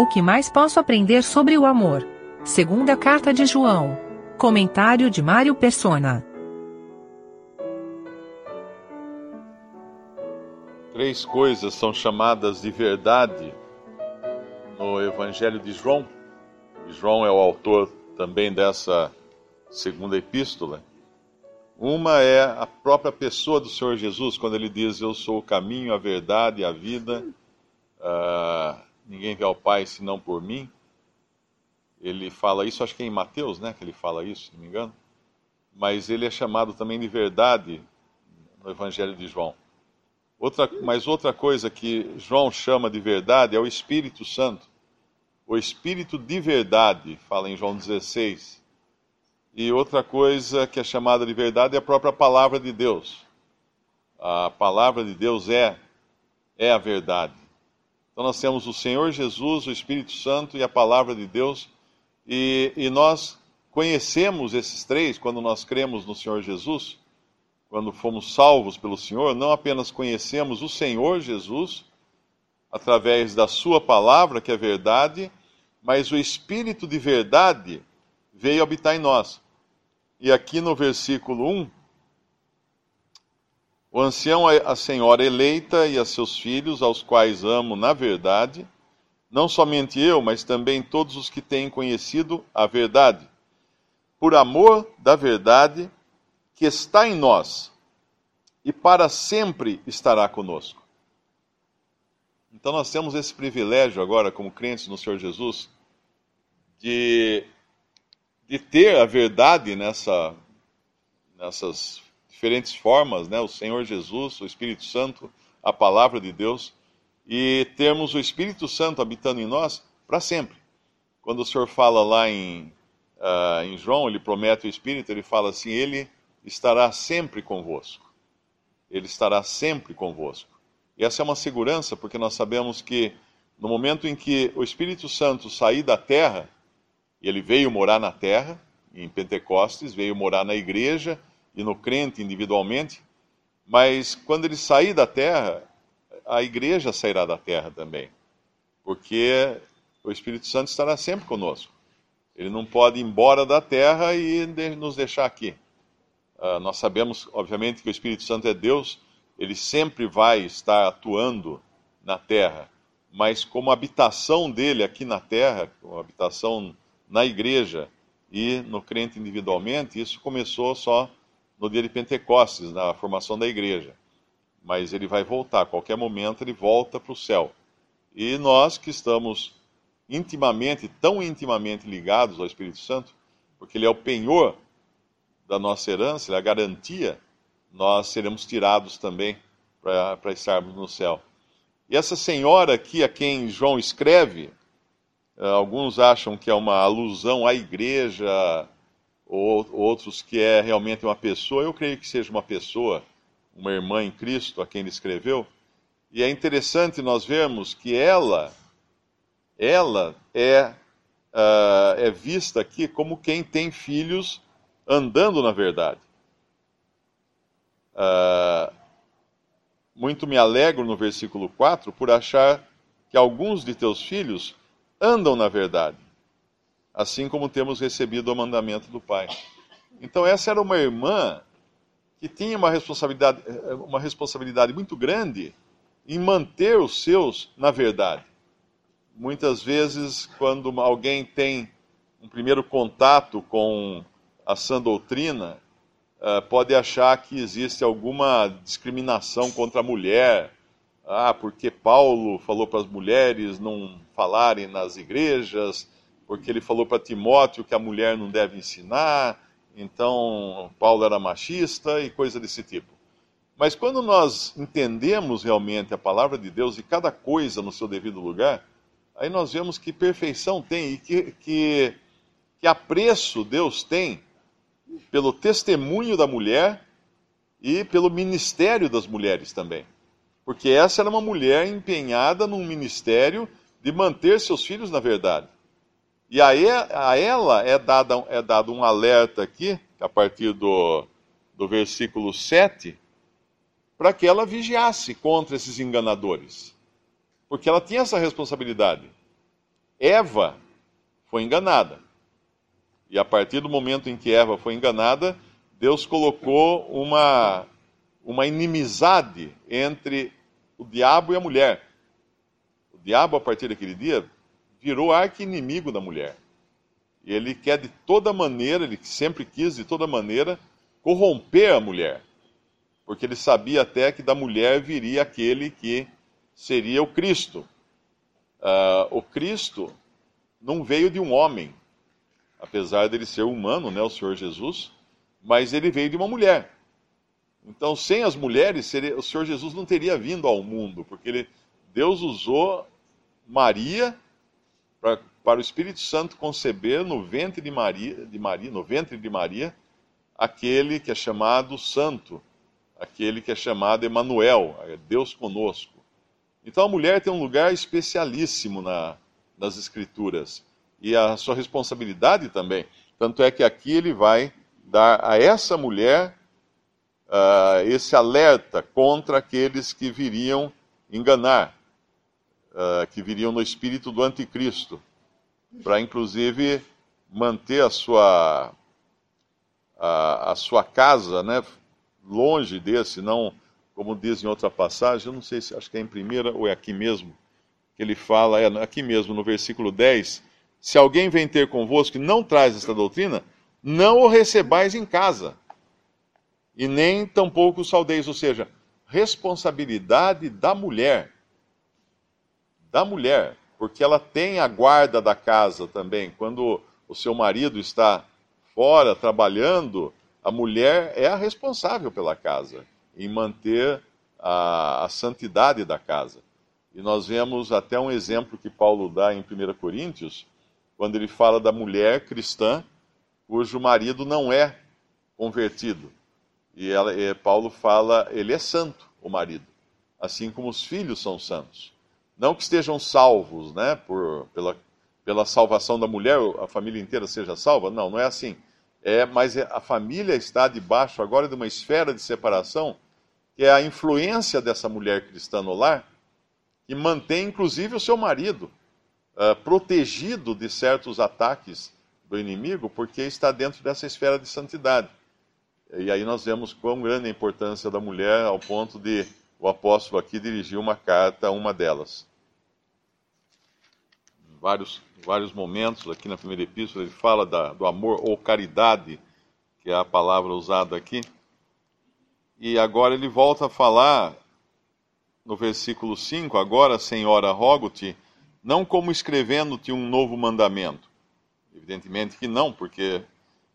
O que mais posso aprender sobre o amor? Segunda carta de João. Comentário de Mário Persona. Três coisas são chamadas de verdade no Evangelho de João. João é o autor também dessa segunda epístola. Uma é a própria pessoa do Senhor Jesus, quando ele diz: Eu sou o caminho, a verdade e a vida. Uh, ninguém vê ao Pai senão por mim. Ele fala isso, acho que é em Mateus, né, que ele fala isso, se não me engano. Mas ele é chamado também de verdade no Evangelho de João. Outra, mas outra coisa que João chama de verdade é o Espírito Santo. O Espírito de verdade, fala em João 16. E outra coisa que é chamada de verdade é a própria palavra de Deus. A palavra de Deus é é a verdade. Então nós temos o Senhor Jesus, o Espírito Santo e a palavra de Deus, e, e nós conhecemos esses três quando nós cremos no Senhor Jesus, quando fomos salvos pelo Senhor, não apenas conhecemos o Senhor Jesus através da Sua palavra, que é verdade, mas o Espírito de verdade veio habitar em nós. E aqui no versículo 1, o ancião, a senhora eleita e a seus filhos, aos quais amo na verdade, não somente eu, mas também todos os que têm conhecido a verdade, por amor da verdade que está em nós e para sempre estará conosco. Então nós temos esse privilégio agora, como crentes no Senhor Jesus, de, de ter a verdade nessa, nessas diferentes formas, né? o Senhor Jesus, o Espírito Santo, a palavra de Deus, e termos o Espírito Santo habitando em nós para sempre. Quando o Senhor fala lá em, uh, em João, ele promete o Espírito, ele fala assim: Ele estará sempre convosco. Ele estará sempre convosco. E essa é uma segurança, porque nós sabemos que no momento em que o Espírito Santo sair da terra, ele veio morar na terra, em Pentecostes, veio morar na igreja, e no crente individualmente, mas quando ele sair da terra, a igreja sairá da terra também, porque o Espírito Santo estará sempre conosco. Ele não pode ir embora da terra e nos deixar aqui. Uh, nós sabemos, obviamente, que o Espírito Santo é Deus, ele sempre vai estar atuando na terra, mas como habitação dele aqui na terra, como habitação na igreja e no crente individualmente, isso começou só no dia de Pentecostes, na formação da igreja. Mas ele vai voltar, a qualquer momento ele volta para o céu. E nós que estamos intimamente, tão intimamente ligados ao Espírito Santo, porque ele é o penhor da nossa herança, ele é a garantia, nós seremos tirados também para estarmos no céu. E essa senhora aqui, a quem João escreve, eh, alguns acham que é uma alusão à igreja ou outros que é realmente uma pessoa. Eu creio que seja uma pessoa, uma irmã em Cristo, a quem ele escreveu. E é interessante nós vermos que ela, ela é, uh, é vista aqui como quem tem filhos andando na verdade. Uh, muito me alegro no versículo 4 por achar que alguns de teus filhos andam na verdade assim como temos recebido o mandamento do Pai. Então, essa era uma irmã que tinha uma responsabilidade, uma responsabilidade muito grande em manter os seus na verdade. Muitas vezes, quando alguém tem um primeiro contato com a sã doutrina, uh, pode achar que existe alguma discriminação contra a mulher. Ah, porque Paulo falou para as mulheres não falarem nas igrejas, porque ele falou para Timóteo que a mulher não deve ensinar, então Paulo era machista e coisa desse tipo. Mas quando nós entendemos realmente a palavra de Deus e cada coisa no seu devido lugar, aí nós vemos que perfeição tem e que, que, que apreço Deus tem pelo testemunho da mulher e pelo ministério das mulheres também. Porque essa era uma mulher empenhada num ministério de manter seus filhos na verdade. E a, a ela é dado, é dado um alerta aqui, a partir do, do versículo 7, para que ela vigiasse contra esses enganadores. Porque ela tinha essa responsabilidade. Eva foi enganada. E a partir do momento em que Eva foi enganada, Deus colocou uma, uma inimizade entre o diabo e a mulher. O diabo, a partir daquele dia, virou arqui-inimigo da mulher. Ele quer de toda maneira, ele sempre quis de toda maneira, corromper a mulher. Porque ele sabia até que da mulher viria aquele que seria o Cristo. Uh, o Cristo não veio de um homem, apesar dele ser humano, né, o Senhor Jesus, mas ele veio de uma mulher. Então, sem as mulheres, seria, o Senhor Jesus não teria vindo ao mundo, porque ele, Deus usou Maria pra, para o Espírito Santo conceber no ventre de Maria, de Maria, no ventre de Maria, aquele que é chamado Santo, aquele que é chamado Emanuel, é Deus conosco. Então a mulher tem um lugar especialíssimo na, nas Escrituras e a sua responsabilidade também. Tanto é que aqui ele vai dar a essa mulher uh, esse alerta contra aqueles que viriam enganar, uh, que viriam no espírito do anticristo, para inclusive manter a sua a, a, sua casa, né, longe desse, não como diz em outra passagem, eu não sei se acho que é em primeira ou é aqui mesmo que ele fala, é aqui mesmo no versículo 10, se alguém vem ter convosco e não traz esta doutrina, não o recebais em casa, e nem tampouco os saldeis, ou seja, responsabilidade da mulher. Da mulher, porque ela tem a guarda da casa também. Quando o seu marido está fora trabalhando, a mulher é a responsável pela casa, em manter a, a santidade da casa. E nós vemos até um exemplo que Paulo dá em 1 Coríntios, quando ele fala da mulher cristã cujo marido não é convertido. E, ela, e Paulo fala, ele é santo, o marido, assim como os filhos são santos. Não que estejam salvos, né, por, pela, pela salvação da mulher, a família inteira seja salva, não, não é assim. É, mas é, a família está debaixo agora de uma esfera de separação, que é a influência dessa mulher cristã no lar, que mantém inclusive o seu marido uh, protegido de certos ataques do inimigo, porque está dentro dessa esfera de santidade. E aí nós vemos quão grande a importância da mulher, ao ponto de o apóstolo aqui dirigir uma carta a uma delas. Vários, vários momentos, aqui na primeira epístola, ele fala da, do amor ou caridade, que é a palavra usada aqui. E agora ele volta a falar, no versículo 5, agora, Senhora, rogo-te, não como escrevendo-te um novo mandamento. Evidentemente que não, porque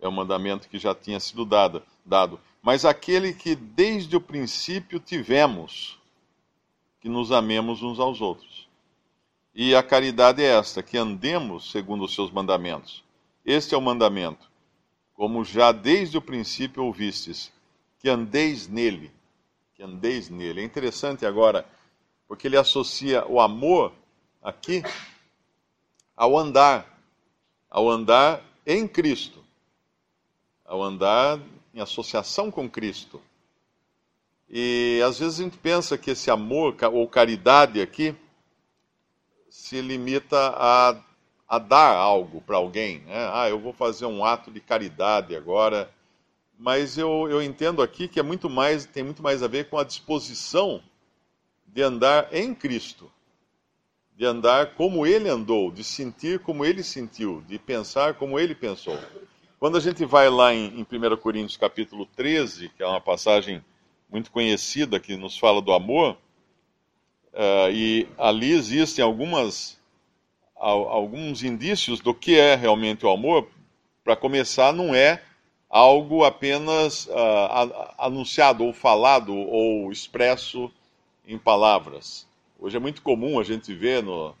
é um mandamento que já tinha sido dado, dado, mas aquele que desde o princípio tivemos, que nos amemos uns aos outros. E a caridade é esta, que andemos segundo os seus mandamentos. Este é o mandamento, como já desde o princípio ouvistes, que andeis nele, que andeis nele. É interessante agora, porque ele associa o amor aqui ao andar, ao andar em Cristo ao andar em associação com Cristo. E às vezes a gente pensa que esse amor ou caridade aqui se limita a, a dar algo para alguém. Né? Ah, eu vou fazer um ato de caridade agora. Mas eu, eu entendo aqui que é muito mais, tem muito mais a ver com a disposição de andar em Cristo, de andar como Ele andou, de sentir como Ele sentiu, de pensar como Ele pensou. Quando a gente vai lá em, em 1 Coríntios capítulo 13, que é uma passagem muito conhecida que nos fala do amor, uh, e ali existem algumas, alguns indícios do que é realmente o amor. Para começar, não é algo apenas uh, anunciado ou falado ou expresso em palavras. Hoje é muito comum a gente ver no,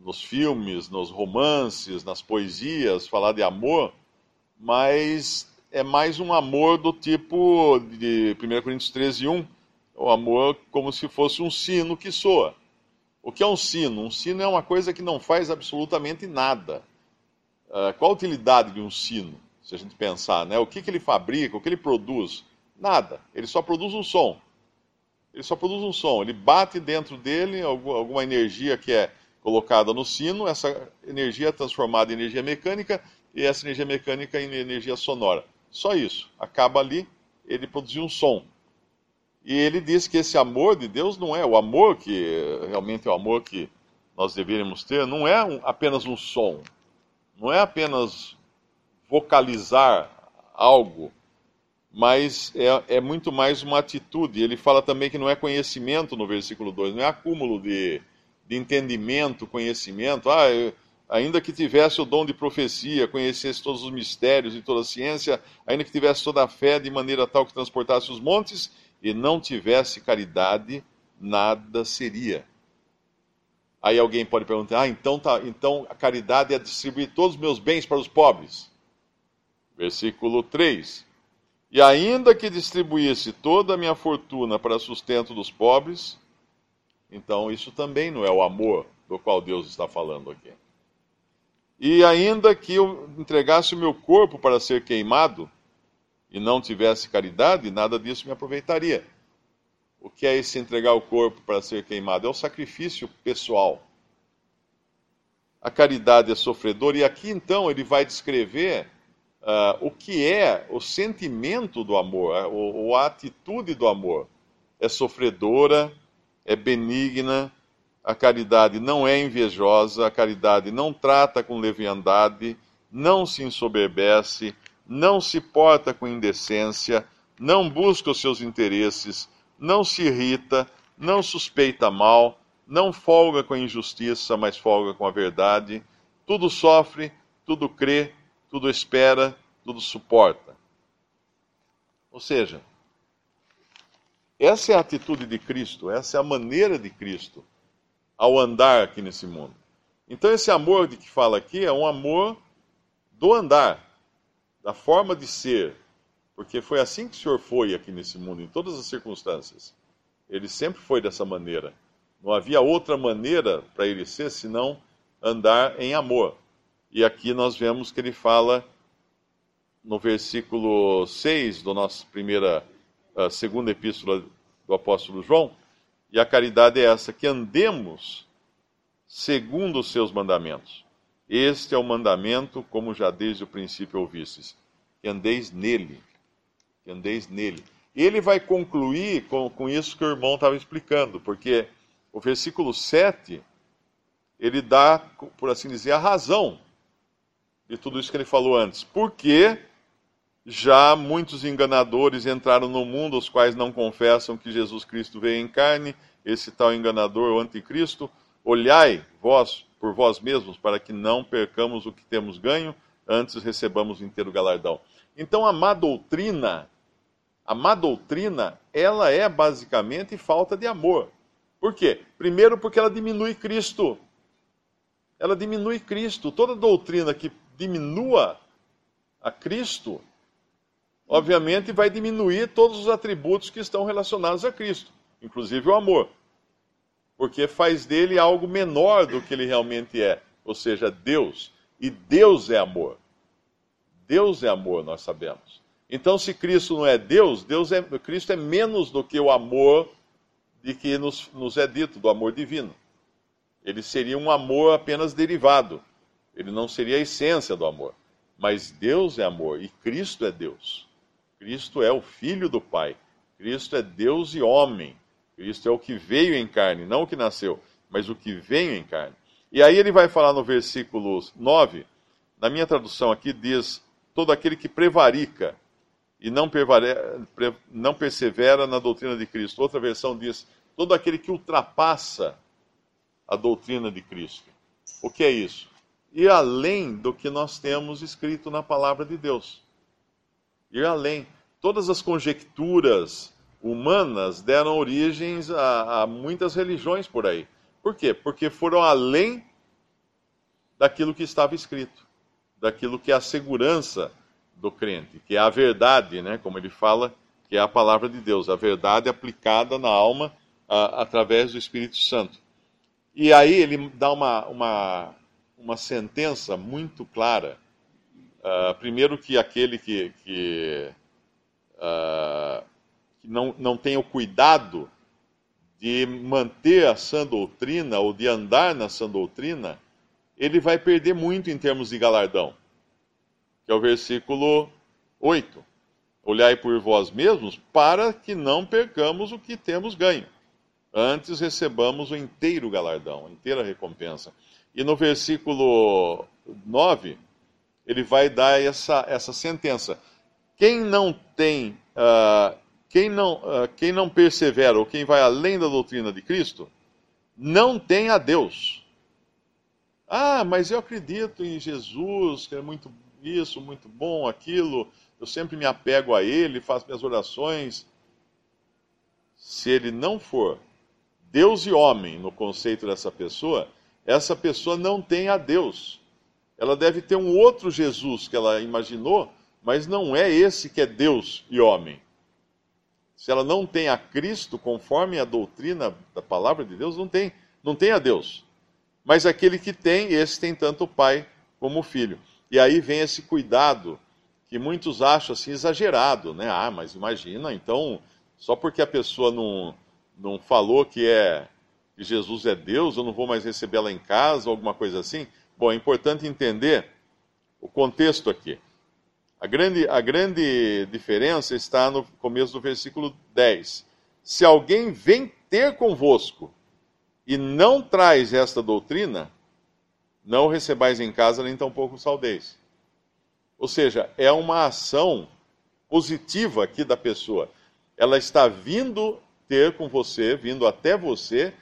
nos filmes, nos romances, nas poesias, falar de amor, mas é mais um amor do tipo de 1 Coríntios 13, 1, o amor como se fosse um sino que soa. O que é um sino? Um sino é uma coisa que não faz absolutamente nada. Uh, qual a utilidade de um sino, se a gente pensar? Né? O que, que ele fabrica, o que ele produz? Nada. Ele só produz um som. Ele só produz um som. Ele bate dentro dele alguma energia que é, colocada no sino, essa energia é transformada em energia mecânica e essa energia mecânica em energia sonora. Só isso. Acaba ali, ele produziu um som. E ele diz que esse amor de Deus não é o amor que realmente é o amor que nós deveríamos ter, não é um, apenas um som, não é apenas vocalizar algo, mas é, é, muito mais uma atitude. Ele fala também que não é conhecimento no versículo 2, não é acúmulo de, de entendimento, conhecimento. Ah, eu, ainda que tivesse o dom de profecia, conhecesse todos os mistérios e toda a ciência, ainda que tivesse toda a fé de maneira tal que transportasse os montes e não tivesse caridade, nada seria. Aí alguém pode perguntar: ah, então, tá, então a caridade é distribuir todos os meus bens para os pobres. Versículo 3. E ainda que distribuísse toda a minha fortuna para sustento dos pobres, então isso também não é o amor do qual Deus está falando aqui. E ainda que eu entregasse o meu corpo para ser queimado e não tivesse caridade, nada disso me aproveitaria. O que é esse entregar o corpo para ser queimado? É o sacrifício pessoal. A caridade é sofredora, e aqui então ele vai descrever uh, o que é o sentimento do amor, uh, ou a atitude do amor. É sofredora, é benigna, a caridade não é invejosa, a caridade não trata com leviandade, não se ensoberbece, não se porta com indecência, não busca os seus interesses, não se irrita, não suspeita mal, não folga com a injustiça, mas folga com a verdade, tudo sofre, tudo crê, tudo espera, tudo suporta. Ou seja, essa é a atitude de Cristo, essa é a maneira de Cristo ao andar aqui nesse mundo. Então, esse amor de que fala aqui é um amor do andar, da forma de ser, porque foi assim que o Senhor foi aqui nesse mundo, em todas as circunstâncias. Ele sempre foi dessa maneira. Não havia outra maneira para ele ser senão andar em amor. E aqui nós vemos que ele fala no versículo 6 da nossa primeira, uh, segunda epístola do apóstolo João, e a caridade é essa, que andemos segundo os seus mandamentos. Este é o mandamento, como já desde o princípio ouvistes, que andeis nele que andeis nele. Ele vai concluir com, com isso que o irmão estava explicando, porque o versículo 7, ele dá, por assim dizer, a razão de tudo isso que ele falou antes. Porque já muitos enganadores entraram no mundo, os quais não confessam que Jesus Cristo veio em carne, esse tal enganador, o anticristo. Olhai, vós, por vós mesmos, para que não percamos o que temos ganho, antes recebamos inteiro galardão. Então, a má doutrina a má doutrina, ela é basicamente falta de amor. Por quê? Primeiro, porque ela diminui Cristo. Ela diminui Cristo. Toda doutrina que diminua a Cristo, obviamente vai diminuir todos os atributos que estão relacionados a Cristo, inclusive o amor. Porque faz dele algo menor do que ele realmente é, ou seja, Deus. E Deus é amor. Deus é amor, nós sabemos. Então, se Cristo não é Deus, Deus é, Cristo é menos do que o amor de que nos, nos é dito, do amor divino. Ele seria um amor apenas derivado. Ele não seria a essência do amor. Mas Deus é amor e Cristo é Deus. Cristo é o Filho do Pai. Cristo é Deus e homem. Cristo é o que veio em carne, não o que nasceu, mas o que veio em carne. E aí ele vai falar no versículo 9, na minha tradução aqui diz: todo aquele que prevarica e não, não persevera na doutrina de Cristo. Outra versão diz: todo aquele que ultrapassa a doutrina de Cristo. O que é isso? Ir além do que nós temos escrito na palavra de Deus. Ir além. Todas as conjecturas humanas deram origens a, a muitas religiões por aí. Por quê? Porque foram além daquilo que estava escrito, daquilo que é a segurança do crente, que é a verdade, né, como ele fala, que é a palavra de Deus, a verdade aplicada na alma a, através do Espírito Santo. E aí ele dá uma, uma, uma sentença muito clara. Uh, primeiro que aquele que, que, uh, que, não, não tem o cuidado de manter a sã doutrina ou de andar na sã doutrina, ele vai perder muito em termos de galardão. Que é o versículo 8. Olhai por vós mesmos para que não percamos o que temos ganho. Antes recebamos o inteiro galardão, a inteira recompensa. E no versículo 9, ele vai dar essa, essa sentença. Quem não tem, uh, quem, não, uh, quem não persevera ou quem vai além da doutrina de Cristo, não tem a Deus. Ah, mas eu acredito em Jesus, que é muito isso, muito bom, aquilo, eu sempre me apego a Ele, faço minhas orações. Se ele não for Deus e homem no conceito dessa pessoa, essa pessoa não tem a Deus. Ela deve ter um outro Jesus que ela imaginou, mas não é esse que é Deus e homem. Se ela não tem a Cristo conforme a doutrina da palavra de Deus, não tem, não tem a Deus. Mas aquele que tem, esse tem tanto o pai como o filho. E aí vem esse cuidado que muitos acham assim exagerado, né? Ah, mas imagina, então, só porque a pessoa não, não falou que é que Jesus é Deus, eu não vou mais recebê-la em casa, alguma coisa assim. Bom, é importante entender o contexto aqui. A grande, a grande diferença está no começo do versículo 10. Se alguém vem ter convosco e não traz esta doutrina, não recebais em casa, nem tampouco saudeis. Ou seja, é uma ação positiva aqui da pessoa. Ela está vindo ter com você, vindo até você,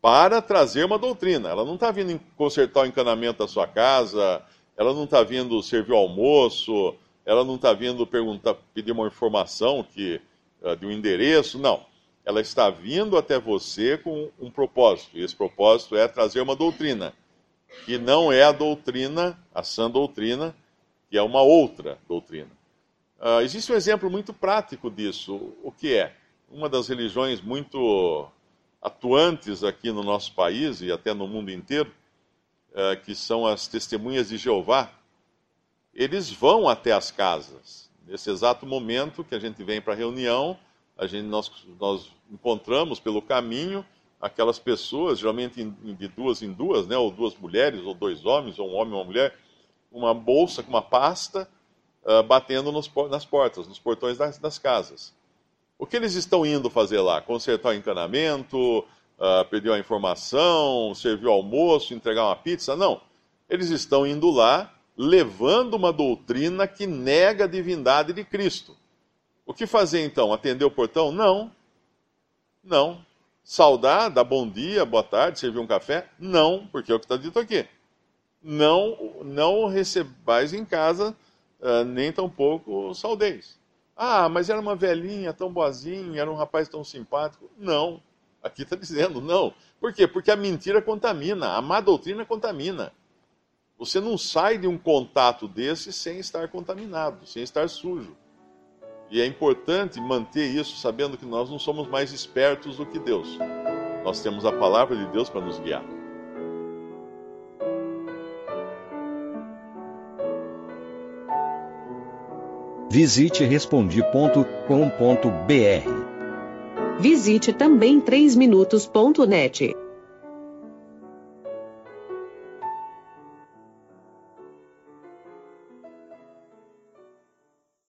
para trazer uma doutrina. Ela não está vindo consertar o encanamento da sua casa, ela não está vindo servir o almoço, ela não está vindo perguntar, pedir uma informação que, uh, de um endereço, não. Ela está vindo até você com um propósito, e esse propósito é trazer uma doutrina, que não é a doutrina, a sã doutrina, que é uma outra doutrina. Uh, existe um exemplo muito prático disso. O que é? Uma das religiões muito atuantes aqui no nosso país e até no mundo inteiro, uh, que são as testemunhas de Jeová, eles vão até as casas. Nesse exato momento que a gente vem para a reunião, a gente, nós, nós encontramos pelo caminho aquelas pessoas, geralmente de duas em duas, né, ou duas mulheres, ou dois homens, ou um homem e uma mulher, uma bolsa com uma pasta uh, batendo nos, nas portas, nos portões das, das, casas. O que eles estão indo fazer lá? Consertar o encanamento, uh, pedir a informação, servir o almoço, entregar uma pizza? Não. Eles estão indo lá levando uma doutrina que nega a divindade de Cristo. O que fazer então? Atender o portão? Não. Não. Saudar, dar bom dia, boa tarde, servir um café? Não, porque é o que está dito aqui não, não recebais em casa, uh, nem tampouco saudeis. Ah, mas era uma velhinha tão boazinha, era um rapaz tão simpático. Não, aqui está dizendo não. Por quê? Porque a mentira contamina, a má doutrina contamina. Você não sai de um contato desse sem estar contaminado, sem estar sujo. E é importante manter isso sabendo que nós não somos mais espertos do que Deus. Nós temos a palavra de Deus para nos guiar. Visite respondi.com.br. Visite também 3minutos.net.